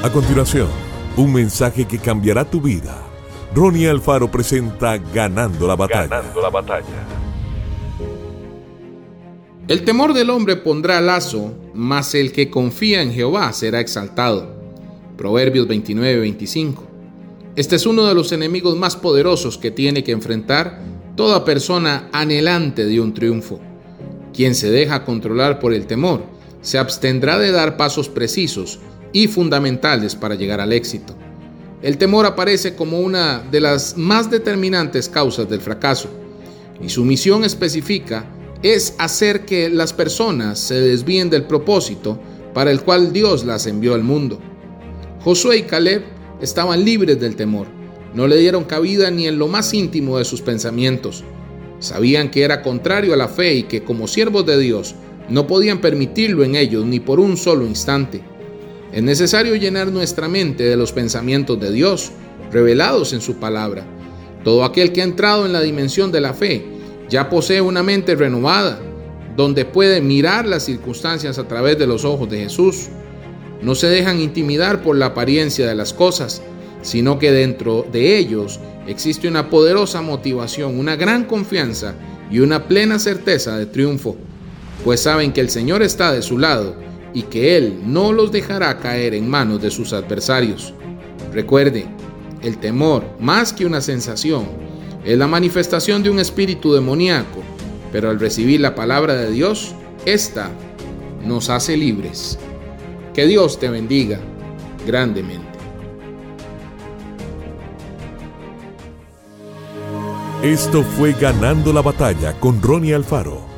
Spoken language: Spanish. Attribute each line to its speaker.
Speaker 1: A continuación, un mensaje que cambiará tu vida. Ronnie Alfaro presenta Ganando la batalla. la batalla.
Speaker 2: El temor del hombre pondrá lazo, mas el que confía en Jehová será exaltado. Proverbios 29-25. Este es uno de los enemigos más poderosos que tiene que enfrentar toda persona anhelante de un triunfo. Quien se deja controlar por el temor se abstendrá de dar pasos precisos y fundamentales para llegar al éxito. El temor aparece como una de las más determinantes causas del fracaso y su misión específica es hacer que las personas se desvíen del propósito para el cual Dios las envió al mundo. Josué y Caleb estaban libres del temor, no le dieron cabida ni en lo más íntimo de sus pensamientos. Sabían que era contrario a la fe y que como siervos de Dios no podían permitirlo en ellos ni por un solo instante. Es necesario llenar nuestra mente de los pensamientos de Dios, revelados en su palabra. Todo aquel que ha entrado en la dimensión de la fe ya posee una mente renovada, donde puede mirar las circunstancias a través de los ojos de Jesús. No se dejan intimidar por la apariencia de las cosas, sino que dentro de ellos existe una poderosa motivación, una gran confianza y una plena certeza de triunfo, pues saben que el Señor está de su lado y que Él no los dejará caer en manos de sus adversarios. Recuerde, el temor, más que una sensación, es la manifestación de un espíritu demoníaco, pero al recibir la palabra de Dios, ésta nos hace libres. Que Dios te bendiga grandemente.
Speaker 1: Esto fue Ganando la Batalla con Ronnie Alfaro.